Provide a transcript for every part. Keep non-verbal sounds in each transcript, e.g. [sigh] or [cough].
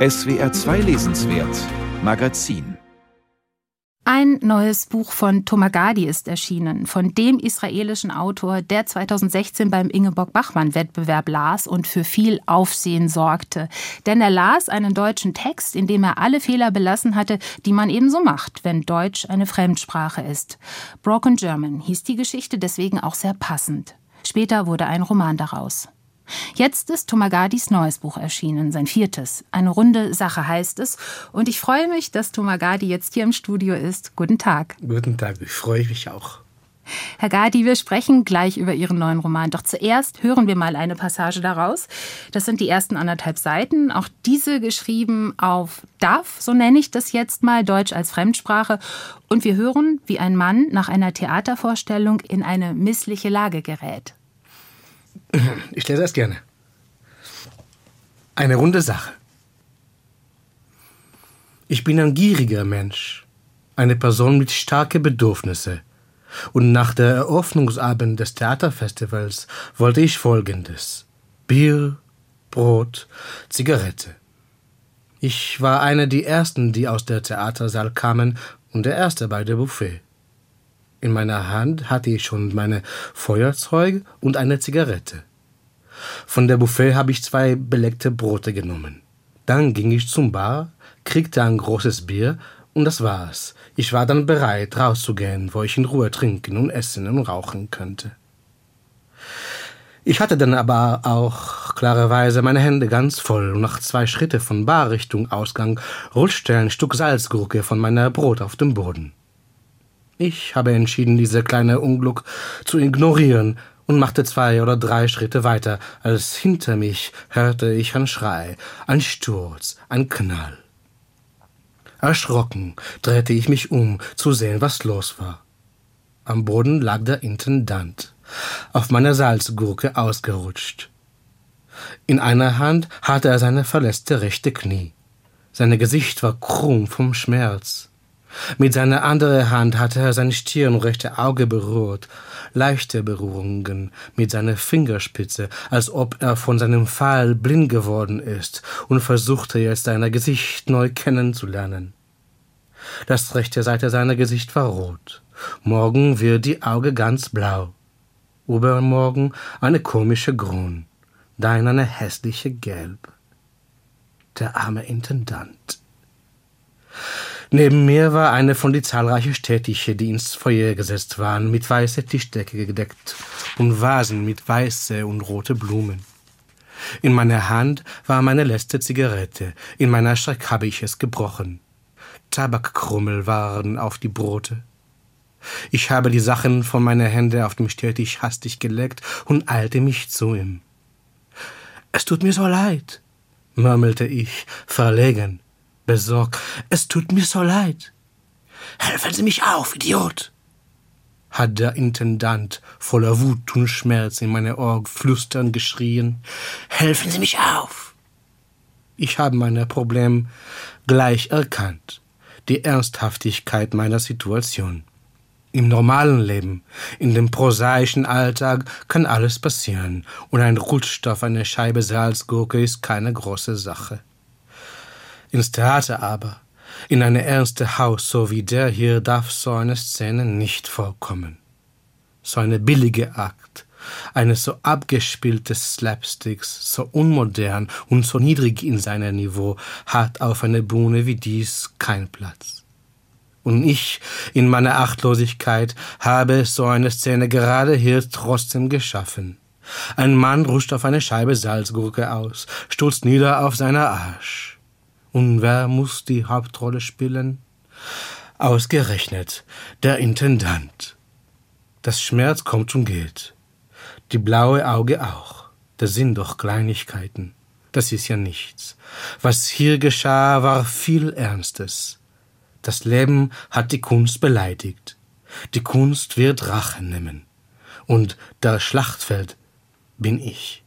SWR 2 Lesenswert Magazin ein neues Buch von Tomagadi ist erschienen, von dem israelischen Autor, der 2016 beim Ingeborg-Bachmann-Wettbewerb las und für viel Aufsehen sorgte. Denn er las einen deutschen Text, in dem er alle Fehler belassen hatte, die man eben so macht, wenn Deutsch eine Fremdsprache ist. Broken German hieß die Geschichte deswegen auch sehr passend. Später wurde ein Roman daraus. Jetzt ist Tomagadis neues Buch erschienen, sein viertes. Eine runde Sache heißt es. Und ich freue mich, dass Tomagadi jetzt hier im Studio ist. Guten Tag. Guten Tag, ich freue mich auch. Herr Gadi, wir sprechen gleich über Ihren neuen Roman. Doch zuerst hören wir mal eine Passage daraus. Das sind die ersten anderthalb Seiten. Auch diese geschrieben auf DAF, so nenne ich das jetzt mal, Deutsch als Fremdsprache. Und wir hören, wie ein Mann nach einer Theatervorstellung in eine missliche Lage gerät. Ich lese es gerne. Eine runde Sache. Ich bin ein gieriger Mensch, eine Person mit starken Bedürfnissen. Und nach der Eröffnungsabend des Theaterfestivals wollte ich Folgendes. Bier, Brot, Zigarette. Ich war einer der ersten, die aus der Theatersaal kamen und der erste bei der Buffet. In meiner Hand hatte ich schon meine Feuerzeug und eine Zigarette. Von der Buffet habe ich zwei beleckte Brote genommen. Dann ging ich zum Bar, kriegte ein großes Bier und das war's. Ich war dann bereit, rauszugehen, wo ich in Ruhe trinken und essen und rauchen könnte. Ich hatte dann aber auch klarerweise meine Hände ganz voll und nach zwei Schritte von Bar Richtung Ausgang rutschte ein Stück Salzgurke von meiner Brot auf den Boden. Ich habe entschieden, diese kleine Unglück zu ignorieren und machte zwei oder drei Schritte weiter, als hinter mich hörte ich ein Schrei, ein Sturz, ein Knall. Erschrocken drehte ich mich um, zu sehen, was los war. Am Boden lag der Intendant, auf meiner Salzgurke ausgerutscht. In einer Hand hatte er seine verletzte rechte Knie. Sein Gesicht war krumm vom Schmerz. Mit seiner anderen Hand hatte er seine Stirn rechte Auge berührt, leichte Berührungen mit seiner Fingerspitze, als ob er von seinem Fall blind geworden ist und versuchte jetzt sein Gesicht neu kennenzulernen. Das rechte Seite seiner Gesicht war rot. Morgen wird die Auge ganz blau. Übermorgen eine komische Grün. Dann eine hässliche Gelb. Der arme Intendant. Neben mir war eine von die zahlreichen Städtische, die ins Feuer gesetzt waren, mit weißer Tischdecke gedeckt und Vasen mit weiße und rote Blumen. In meiner Hand war meine letzte Zigarette, in meiner Schreck habe ich es gebrochen. Tabakkrummel waren auf die Brote. Ich habe die Sachen von meiner Hände auf dem Städtisch hastig gelegt und eilte mich zu ihm. Es tut mir so leid, murmelte ich, verlegen besorgt. Es tut mir so leid. Helfen Sie mich auf, Idiot! hat der Intendant voller Wut und Schmerz in meine Ohr flüstern geschrien. Helfen Sie mich auf! Ich habe mein Problem gleich erkannt, die Ernsthaftigkeit meiner Situation. Im normalen Leben, in dem prosaischen Alltag kann alles passieren, und ein Rutsch auf eine Scheibe Salzgurke ist keine große Sache. Ins Theater aber, in eine ernste Haus so wie der hier, darf so eine Szene nicht vorkommen. So eine billige Akt, eine so abgespielte Slapsticks, so unmodern und so niedrig in seinem Niveau, hat auf einer Bühne wie dies kein Platz. Und ich, in meiner Achtlosigkeit, habe so eine Szene gerade hier trotzdem geschaffen. Ein Mann rutscht auf eine Scheibe Salzgurke aus, stürzt nieder auf seiner Arsch. Und wer muss die Hauptrolle spielen? Ausgerechnet der Intendant. Das Schmerz kommt und geht. Die blaue Auge auch. Das sind doch Kleinigkeiten. Das ist ja nichts. Was hier geschah, war viel Ernstes. Das Leben hat die Kunst beleidigt. Die Kunst wird Rache nehmen. Und der Schlachtfeld bin ich.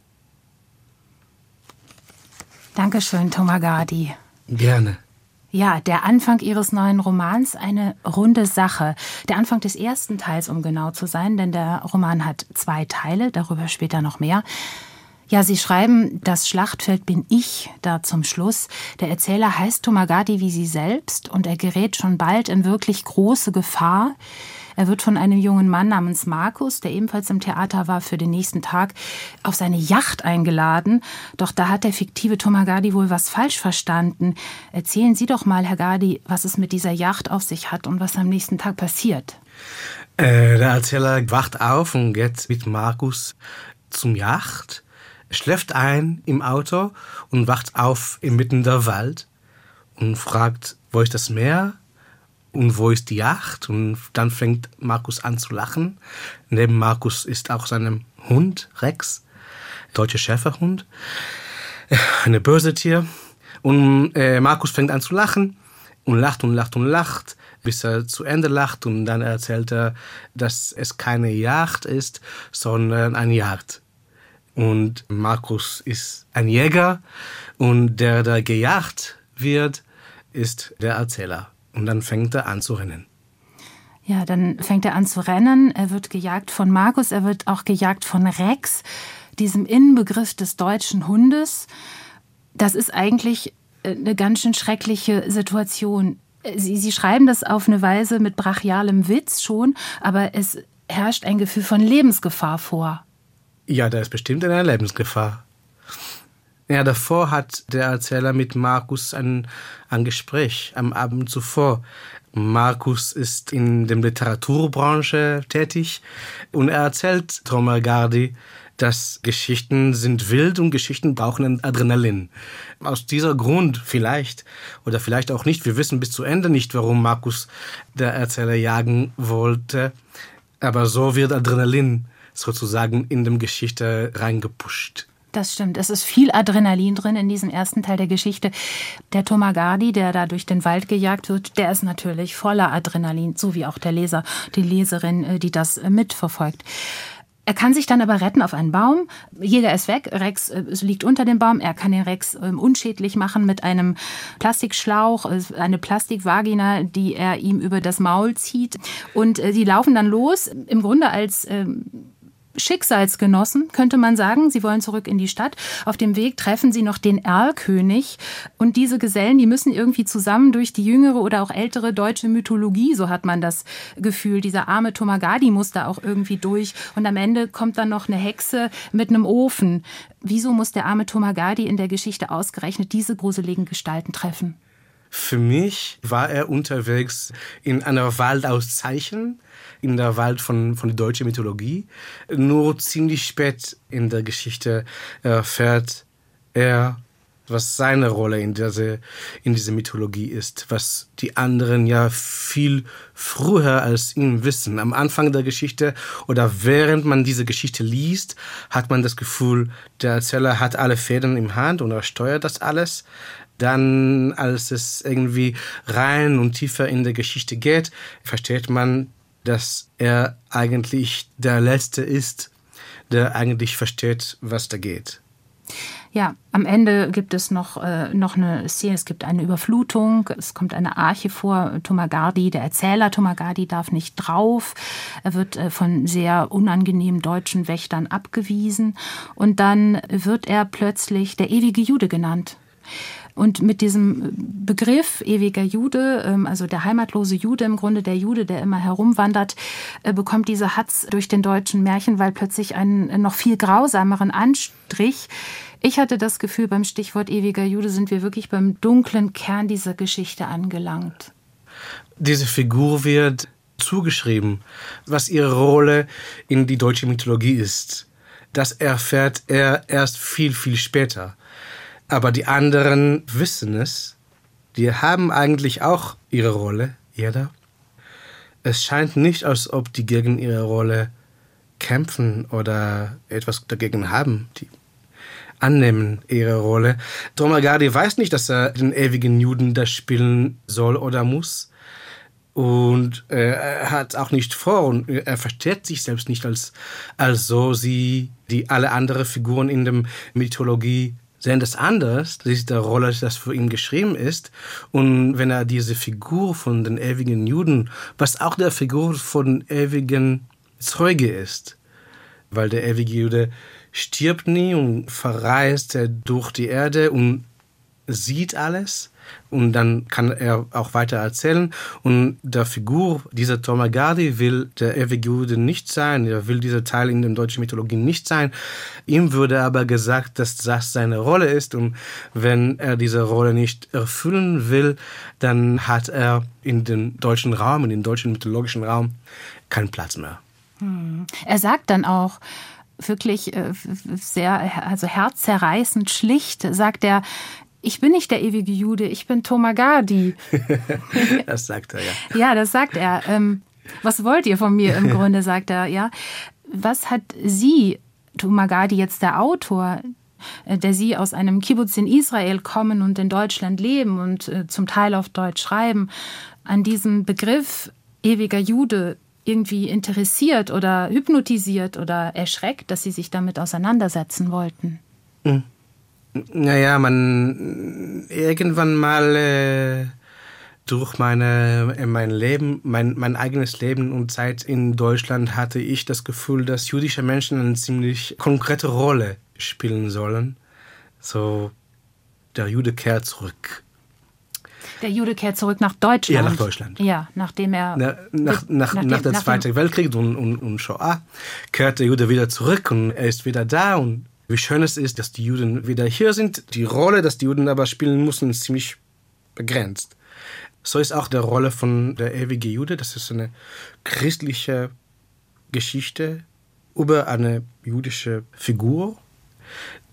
Dankeschön, Tomagadi. Gerne. Ja, der Anfang Ihres neuen Romans, eine runde Sache. Der Anfang des ersten Teils, um genau zu sein, denn der Roman hat zwei Teile, darüber später noch mehr. Ja, Sie schreiben, das Schlachtfeld bin ich da zum Schluss. Der Erzähler heißt Tomagati wie Sie selbst und er gerät schon bald in wirklich große Gefahr. Er wird von einem jungen Mann namens Markus, der ebenfalls im Theater war, für den nächsten Tag auf seine Yacht eingeladen. Doch da hat der fiktive Tomagadi wohl was falsch verstanden. Erzählen Sie doch mal, Herr Gadi, was es mit dieser Yacht auf sich hat und was am nächsten Tag passiert. Äh, der Erzähler wacht auf und geht mit Markus zum Yacht, schläft ein im Auto und wacht auf inmitten der Wald und fragt, wo ist das Meer? Und wo ist die Yacht? Und dann fängt Markus an zu lachen. Neben Markus ist auch sein Hund, Rex, deutscher Schäferhund, [laughs] eine böse Tier. Und äh, Markus fängt an zu lachen und lacht und lacht und lacht, bis er zu Ende lacht. Und dann erzählt er, dass es keine Yacht ist, sondern eine Jagd. Und Markus ist ein Jäger und der, der gejagt wird, ist der Erzähler. Und dann fängt er an zu rennen. Ja, dann fängt er an zu rennen. Er wird gejagt von Markus, er wird auch gejagt von Rex, diesem Inbegriff des deutschen Hundes. Das ist eigentlich äh, eine ganz schön schreckliche Situation. Sie, Sie schreiben das auf eine Weise mit brachialem Witz schon, aber es herrscht ein Gefühl von Lebensgefahr vor. Ja, da ist bestimmt eine Lebensgefahr. Ja, davor hat der Erzähler mit Markus ein, ein Gespräch am Abend zuvor. Markus ist in der Literaturbranche tätig und er erzählt Thomas Gardi, dass Geschichten sind wild und Geschichten brauchen Adrenalin. Aus dieser Grund vielleicht oder vielleicht auch nicht, wir wissen bis zu Ende nicht, warum Markus der Erzähler jagen wollte, aber so wird Adrenalin sozusagen in dem Geschichte reingepusht. Das stimmt. Es ist viel Adrenalin drin in diesem ersten Teil der Geschichte. Der Tomagardi, der da durch den Wald gejagt wird, der ist natürlich voller Adrenalin, so wie auch der Leser, die Leserin, äh, die das äh, mitverfolgt. Er kann sich dann aber retten auf einen Baum. Jeder ist weg. Rex äh, liegt unter dem Baum. Er kann den Rex ähm, unschädlich machen mit einem Plastikschlauch, eine Plastikvagina, die er ihm über das Maul zieht. Und sie laufen dann los, im Grunde als ähm, Schicksalsgenossen, könnte man sagen. Sie wollen zurück in die Stadt. Auf dem Weg treffen sie noch den Erlkönig. Und diese Gesellen, die müssen irgendwie zusammen durch die jüngere oder auch ältere deutsche Mythologie, so hat man das Gefühl. Dieser arme Tomagadi muss da auch irgendwie durch. Und am Ende kommt dann noch eine Hexe mit einem Ofen. Wieso muss der arme Tomagadi in der Geschichte ausgerechnet diese gruseligen Gestalten treffen? Für mich war er unterwegs in einer Wald aus Zeichen in der Welt von, von der deutschen Mythologie. Nur ziemlich spät in der Geschichte erfährt er, was seine Rolle in dieser, in dieser Mythologie ist, was die anderen ja viel früher als ihn wissen. Am Anfang der Geschichte oder während man diese Geschichte liest, hat man das Gefühl, der Erzähler hat alle Fäden im Hand und er steuert das alles. Dann, als es irgendwie rein und tiefer in der Geschichte geht, versteht man, dass er eigentlich der Letzte ist, der eigentlich versteht, was da geht. Ja, am Ende gibt es noch, äh, noch eine Szene, es gibt eine Überflutung, es kommt eine Arche vor, Tomagardi, der Erzähler Tomagardi darf nicht drauf, er wird äh, von sehr unangenehmen deutschen Wächtern abgewiesen. Und dann wird er plötzlich der ewige Jude genannt. Und mit diesem Begriff ewiger Jude, ähm, also der heimatlose Jude, im Grunde der Jude, der immer herumwandert, äh, bekommt diese Hatz durch den deutschen Märchenwald plötzlich einen noch viel grausameren Anstrich. Ich hatte das Gefühl, beim Stichwort ewiger Jude sind wir wirklich beim dunklen Kern dieser Geschichte angelangt. Diese Figur wird zugeschrieben, was ihre Rolle in die deutsche Mythologie ist. Das erfährt er erst viel, viel später. Aber die anderen wissen es. Die haben eigentlich auch ihre Rolle, jeder. Es scheint nicht, als ob die gegen ihre Rolle kämpfen oder etwas dagegen haben. Die annehmen ihre Rolle. Dromagadi weiß nicht, dass er den ewigen Juden da spielen soll oder muss. Und äh, er hat auch nicht vor und er versteht sich selbst nicht als, als so sie, die alle anderen Figuren in der Mythologie sehen das anders. Das ist der Rolle, das für ihn geschrieben ist. Und wenn er diese Figur von den ewigen Juden, was auch der Figur von ewigen Zeuge ist, weil der ewige Jude stirbt nie und verreist durch die Erde und sieht alles und dann kann er auch weiter erzählen. Und der Figur dieser Tomagardi will der ewige Jude nicht sein, er will dieser Teil in der deutschen Mythologie nicht sein. Ihm würde aber gesagt, dass das seine Rolle ist und wenn er diese Rolle nicht erfüllen will, dann hat er in den deutschen Raum, in den deutschen mythologischen Raum keinen Platz mehr. Hm. Er sagt dann auch, wirklich äh, sehr, also herzzerreißend schlicht, sagt er, ich bin nicht der ewige Jude, ich bin Tomagadi. [laughs] das sagt er, ja. Ja, das sagt er. Ähm, was wollt ihr von mir im [laughs] Grunde, sagt er, ja. Was hat Sie, Tomagadi, jetzt der Autor, äh, der Sie aus einem Kibbutz in Israel kommen und in Deutschland leben und äh, zum Teil auf Deutsch schreiben, an diesem Begriff ewiger Jude irgendwie interessiert oder hypnotisiert oder erschreckt, dass Sie sich damit auseinandersetzen wollten? Mhm. Naja, man irgendwann mal äh, durch meine äh, mein Leben, mein, mein eigenes Leben und Zeit in Deutschland hatte ich das Gefühl, dass jüdische Menschen eine ziemlich konkrete Rolle spielen sollen. So, der Jude kehrt zurück. Der Jude kehrt zurück nach Deutschland. Ja, nach Deutschland. Ja, nachdem er. Na, nach, nach, nach, nach dem Zweiten Weltkrieg und, und, und Shoah kehrt der Jude wieder zurück und er ist wieder da und wie schön es ist, dass die Juden wieder hier sind. Die Rolle, dass die Juden aber spielen müssen, ist ziemlich begrenzt. So ist auch die Rolle von der ewige Jude. Das ist eine christliche Geschichte über eine jüdische Figur.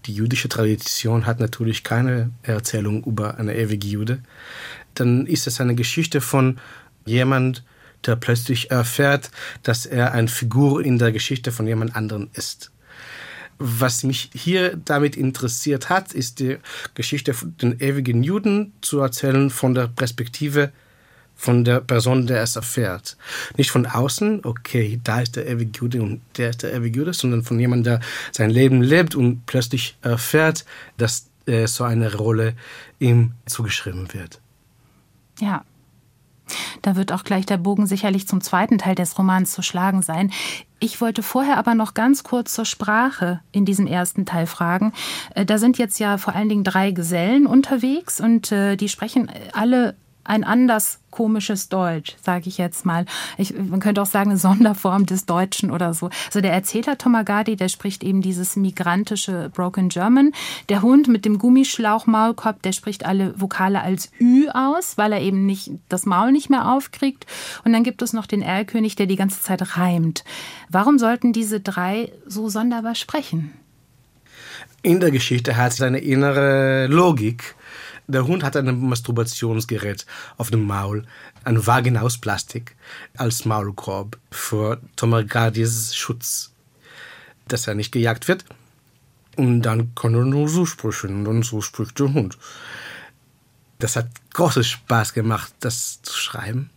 Die jüdische Tradition hat natürlich keine Erzählung über eine ewige Jude. Dann ist es eine Geschichte von jemand, der plötzlich erfährt, dass er eine Figur in der Geschichte von jemand anderem ist. Was mich hier damit interessiert hat, ist die Geschichte von den ewigen Juden zu erzählen von der Perspektive von der Person, der es erfährt. Nicht von außen, okay, da ist der ewige Jude und der ist der ewige Jude, sondern von jemandem, der sein Leben lebt und plötzlich erfährt, dass äh, so eine Rolle ihm zugeschrieben wird. Ja, da wird auch gleich der Bogen sicherlich zum zweiten Teil des Romans zu schlagen sein. Ich wollte vorher aber noch ganz kurz zur Sprache in diesem ersten Teil fragen. Äh, da sind jetzt ja vor allen Dingen drei Gesellen unterwegs und äh, die sprechen alle ein anders komisches Deutsch, sage ich jetzt mal. Ich, man könnte auch sagen, eine Sonderform des Deutschen oder so. Also der Erzähler Tomagadi, der spricht eben dieses migrantische Broken German. Der Hund mit dem Gummischlauch-Maulkorb, der spricht alle Vokale als Ü aus, weil er eben nicht das Maul nicht mehr aufkriegt. Und dann gibt es noch den Erlkönig, der die ganze Zeit reimt. Warum sollten diese drei so sonderbar sprechen? In der Geschichte hat es eine innere Logik der Hund hat ein Masturbationsgerät auf dem Maul, ein Wagen aus Plastik, als Maulkorb für Tomagardis Schutz, dass er nicht gejagt wird. Und dann kann er nur so sprechen und dann so spricht der Hund. Das hat großen Spaß gemacht, das zu schreiben.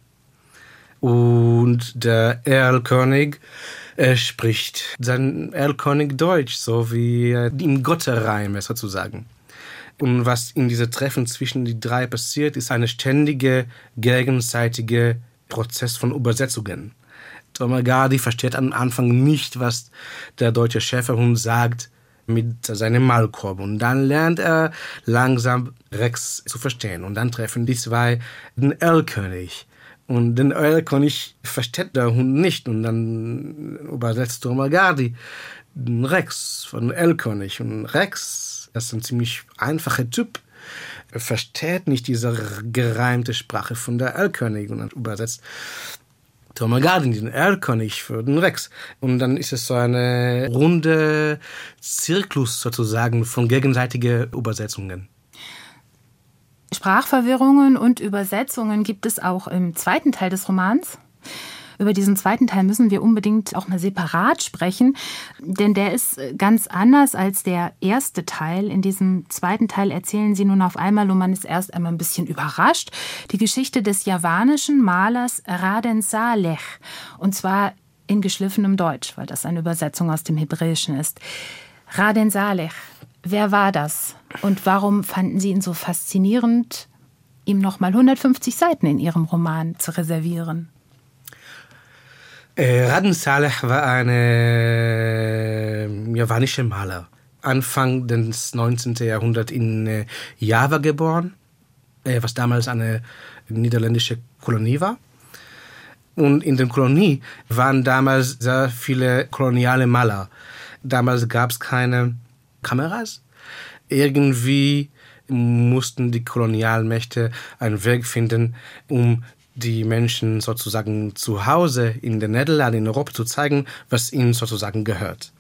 Und der Erlkönig er spricht sein Erlkönig Deutsch, so wie im Gottereime sozusagen. Und was in diesem Treffen zwischen die drei passiert, ist eine ständige, gegenseitige Prozess von Übersetzungen. Tomagardi versteht am Anfang nicht, was der deutsche Schäferhund sagt mit seinem Maulkorb. Und dann lernt er langsam Rex zu verstehen. Und dann treffen die zwei den Erlkönig. Und den Erlkönig versteht der Hund nicht. Und dann übersetzt Tomagardi den Rex von Erlkönig. Und Rex ist ein ziemlich einfacher Typ. Er versteht nicht diese gereimte Sprache von der Erlkönig und übersetzt Tomagardin, den Erlkönig für den Rex. Und dann ist es so eine runde Zirklus sozusagen von gegenseitigen Übersetzungen. Sprachverwirrungen und Übersetzungen gibt es auch im zweiten Teil des Romans. Über diesen zweiten Teil müssen wir unbedingt auch mal separat sprechen, denn der ist ganz anders als der erste Teil. In diesem zweiten Teil erzählen sie nun auf einmal, und man ist erst einmal ein bisschen überrascht, die Geschichte des javanischen Malers Raden Saleh. Und zwar in geschliffenem Deutsch, weil das eine Übersetzung aus dem Hebräischen ist. Raden Saleh, wer war das? Und warum fanden Sie ihn so faszinierend, ihm nochmal 150 Seiten in Ihrem Roman zu reservieren? Äh, Raden Saleh war ein äh, javanischer Maler. Anfang des 19. Jahrhunderts in äh, Java geboren, äh, was damals eine niederländische Kolonie war. Und in der Kolonie waren damals sehr viele koloniale Maler. Damals gab es keine Kameras. Irgendwie mussten die Kolonialmächte einen Weg finden, um die Menschen sozusagen zu Hause in den Niederlanden, in Europa zu zeigen, was ihnen sozusagen gehört.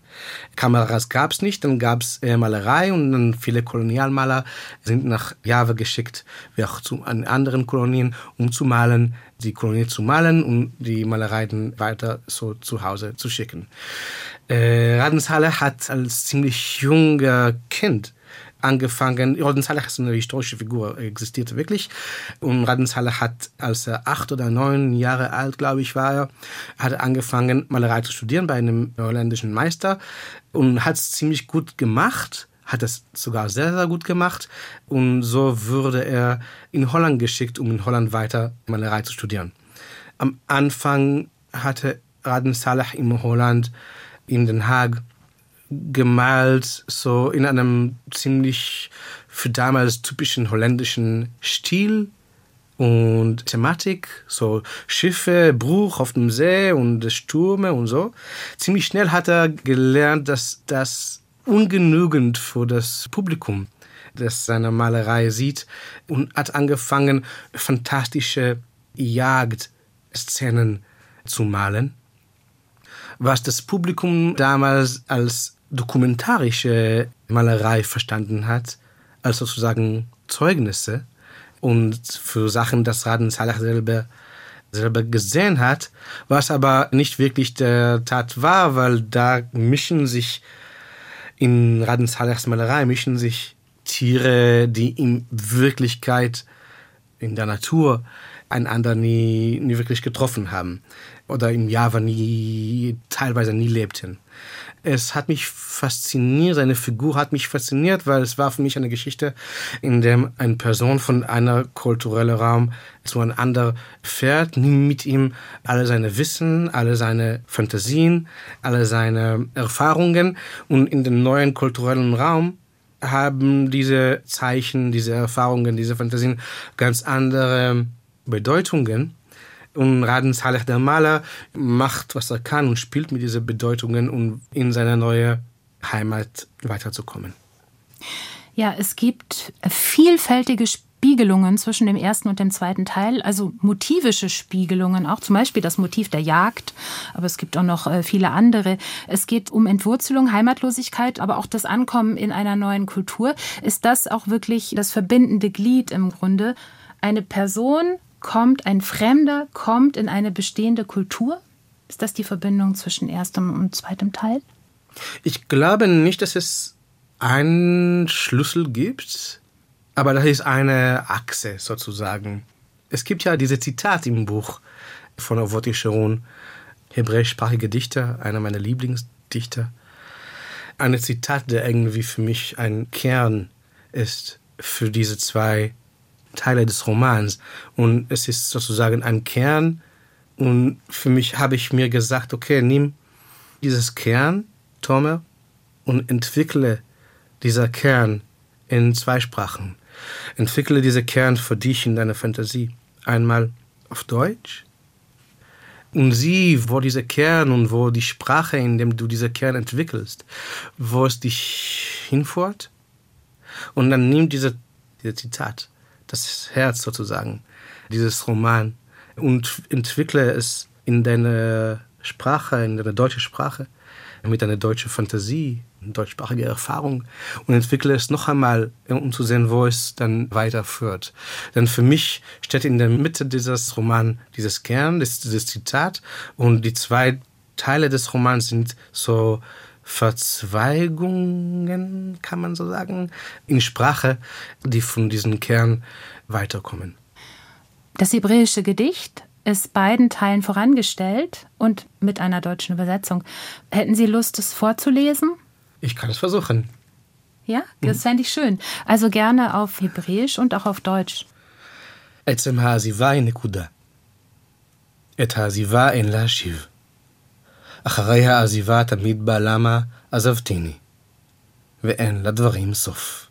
Kameras gab es nicht, dann gab es äh, Malerei und dann viele Kolonialmaler sind nach Java geschickt, wie auch zu an anderen Kolonien, um zu malen, die Kolonie zu malen und die Malerei dann weiter so zu Hause zu schicken. Äh, Radenshalle hat als ziemlich junger Kind angefangen. Radenshalle ist eine historische Figur, existierte wirklich. Und Radenshalle hat, als er acht oder neun Jahre alt, glaube ich, war er, hat angefangen, Malerei zu studieren bei einem holländischen Meister und hat es ziemlich gut gemacht hat es sogar sehr, sehr gut gemacht. Und so wurde er in Holland geschickt, um in Holland weiter Malerei zu studieren. Am Anfang hatte Raden Salah in Holland, in Den Haag, gemalt, so in einem ziemlich für damals typischen holländischen Stil und Thematik, so Schiffe, Bruch auf dem See und Stürme und so. Ziemlich schnell hat er gelernt, dass das ungenügend für das Publikum, das seine Malerei sieht und hat angefangen, fantastische Jagdszenen zu malen, was das Publikum damals als dokumentarische Malerei verstanden hat, als sozusagen Zeugnisse und für Sachen, das Raden Salah selber selber gesehen hat, was aber nicht wirklich der Tat war, weil da mischen sich in Raden Salahs Malerei mischen sich Tiere, die in Wirklichkeit in der Natur einander nie, nie wirklich getroffen haben oder im Java nie, teilweise nie lebten. Es hat mich fasziniert, seine Figur hat mich fasziniert, weil es war für mich eine Geschichte, in der eine Person von einer kulturellen Raum zu einem anderen fährt, nimmt mit ihm alle seine Wissen, alle seine Fantasien, alle seine Erfahrungen. Und in den neuen kulturellen Raum haben diese Zeichen, diese Erfahrungen, diese Fantasien ganz andere Bedeutungen und Raden Saleh der Maler macht, was er kann und spielt mit diesen Bedeutungen, um in seine neue Heimat weiterzukommen. Ja, es gibt vielfältige Spiegelungen zwischen dem ersten und dem zweiten Teil, also motivische Spiegelungen, auch zum Beispiel das Motiv der Jagd, aber es gibt auch noch äh, viele andere. Es geht um Entwurzelung, Heimatlosigkeit, aber auch das Ankommen in einer neuen Kultur. Ist das auch wirklich das verbindende Glied im Grunde? Eine Person kommt, ein Fremder kommt in eine bestehende Kultur? Ist das die Verbindung zwischen erstem und zweitem Teil? Ich glaube nicht, dass es einen Schlüssel gibt, aber das ist eine Achse sozusagen. Es gibt ja diese Zitat im Buch von Ovoti Sharon, hebräischsprachige Dichter, einer meiner Lieblingsdichter. Ein Zitat, der irgendwie für mich ein Kern ist für diese zwei Teile des Romans. Und es ist sozusagen ein Kern. Und für mich habe ich mir gesagt, okay, nimm dieses Kern, Tomer, und entwickle dieser Kern in zwei Sprachen. Entwickle diese Kern für dich in deiner Fantasie. Einmal auf Deutsch und sieh, wo dieser Kern und wo die Sprache, in dem du dieser Kern entwickelst, wo es dich hinführt. Und dann nimm diese, diese Zitat das Herz sozusagen dieses Roman. Und entwickle es in deine Sprache, in deine deutsche Sprache, mit deiner deutschen Fantasie, deutschsprachige Erfahrung. Und entwickle es noch einmal, um zu sehen, wo es dann weiterführt. Denn für mich steht in der Mitte dieses Roman dieses Kern, dieses Zitat. Und die zwei Teile des Romans sind so Verzweigungen, kann man so sagen, in Sprache, die von diesem Kern weiterkommen. Das hebräische Gedicht ist beiden Teilen vorangestellt und mit einer deutschen Übersetzung. Hätten Sie Lust, es vorzulesen? Ich kann es versuchen. Ja, das fände ich schön. Also gerne auf Hebräisch und auch auf Deutsch. עצם העזיבה היא נקודה. את העזיבה אין להשיב. אחריה עזיבה תמיד בא למה עזבתיני, ואין לדברים סוף.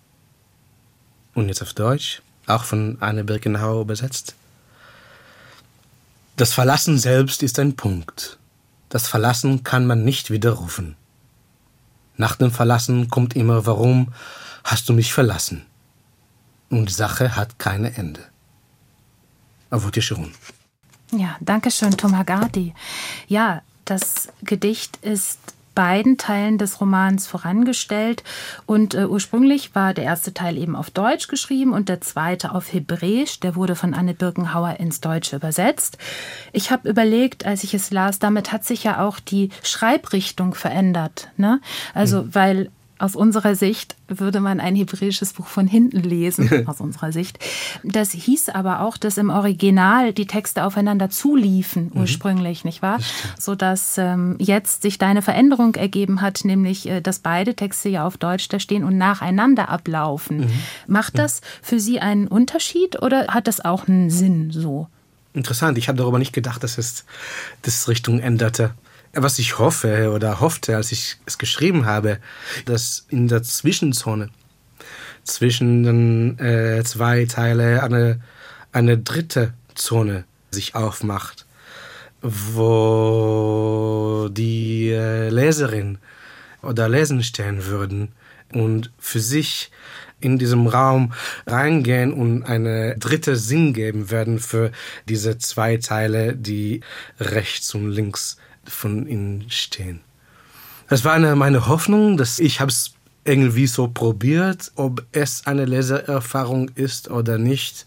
Und jetzt auf Deutsch, auch von Anne Birkenhauer übersetzt. Das Verlassen selbst ist ein Punkt. Das Verlassen kann man nicht widerrufen. Nach dem Verlassen kommt immer, warum hast du mich verlassen? Und die Sache hat keine Ende. Avoti schon. Ja, danke schön, Tom Hagardi. Ja, das Gedicht ist beiden Teilen des Romans vorangestellt. Und äh, ursprünglich war der erste Teil eben auf Deutsch geschrieben und der zweite auf Hebräisch. Der wurde von Anne Birkenhauer ins Deutsche übersetzt. Ich habe überlegt, als ich es las, damit hat sich ja auch die Schreibrichtung verändert. Ne? Also, mhm. weil aus unserer Sicht würde man ein hebräisches Buch von hinten lesen, [laughs] aus unserer Sicht. Das hieß aber auch, dass im Original die Texte aufeinander zuliefen, mhm. ursprünglich, nicht wahr? Sodass ähm, jetzt sich da eine Veränderung ergeben hat, nämlich, äh, dass beide Texte ja auf Deutsch da stehen und nacheinander ablaufen. Mhm. Macht das für Sie einen Unterschied oder hat das auch einen Sinn so? Interessant, ich habe darüber nicht gedacht, dass es das Richtung änderte was ich hoffe oder hoffte, als ich es geschrieben habe, dass in der Zwischenzone zwischen den äh, zwei Teilen eine, eine dritte Zone sich aufmacht, wo die äh, Leserin oder Lesen stehen würden und für sich in diesem Raum reingehen und eine dritte Sinn geben werden für diese zwei Teile, die rechts und links von ihnen stehen. Das war eine, meine Hoffnung, dass ich habe es irgendwie so probiert, ob es eine Lesererfahrung ist oder nicht,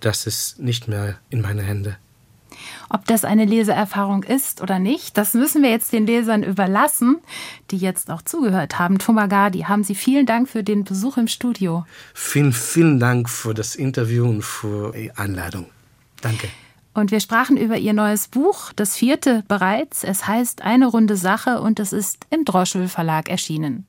das ist nicht mehr in meine Hände. Ob das eine Leseerfahrung ist oder nicht, das müssen wir jetzt den Lesern überlassen, die jetzt auch zugehört haben. Thomas Gardi, haben Sie vielen Dank für den Besuch im Studio. Vielen, vielen Dank für das Interview und für die Einladung. Danke. Und wir sprachen über ihr neues Buch, das vierte bereits. Es heißt Eine runde Sache und es ist im Droschel Verlag erschienen.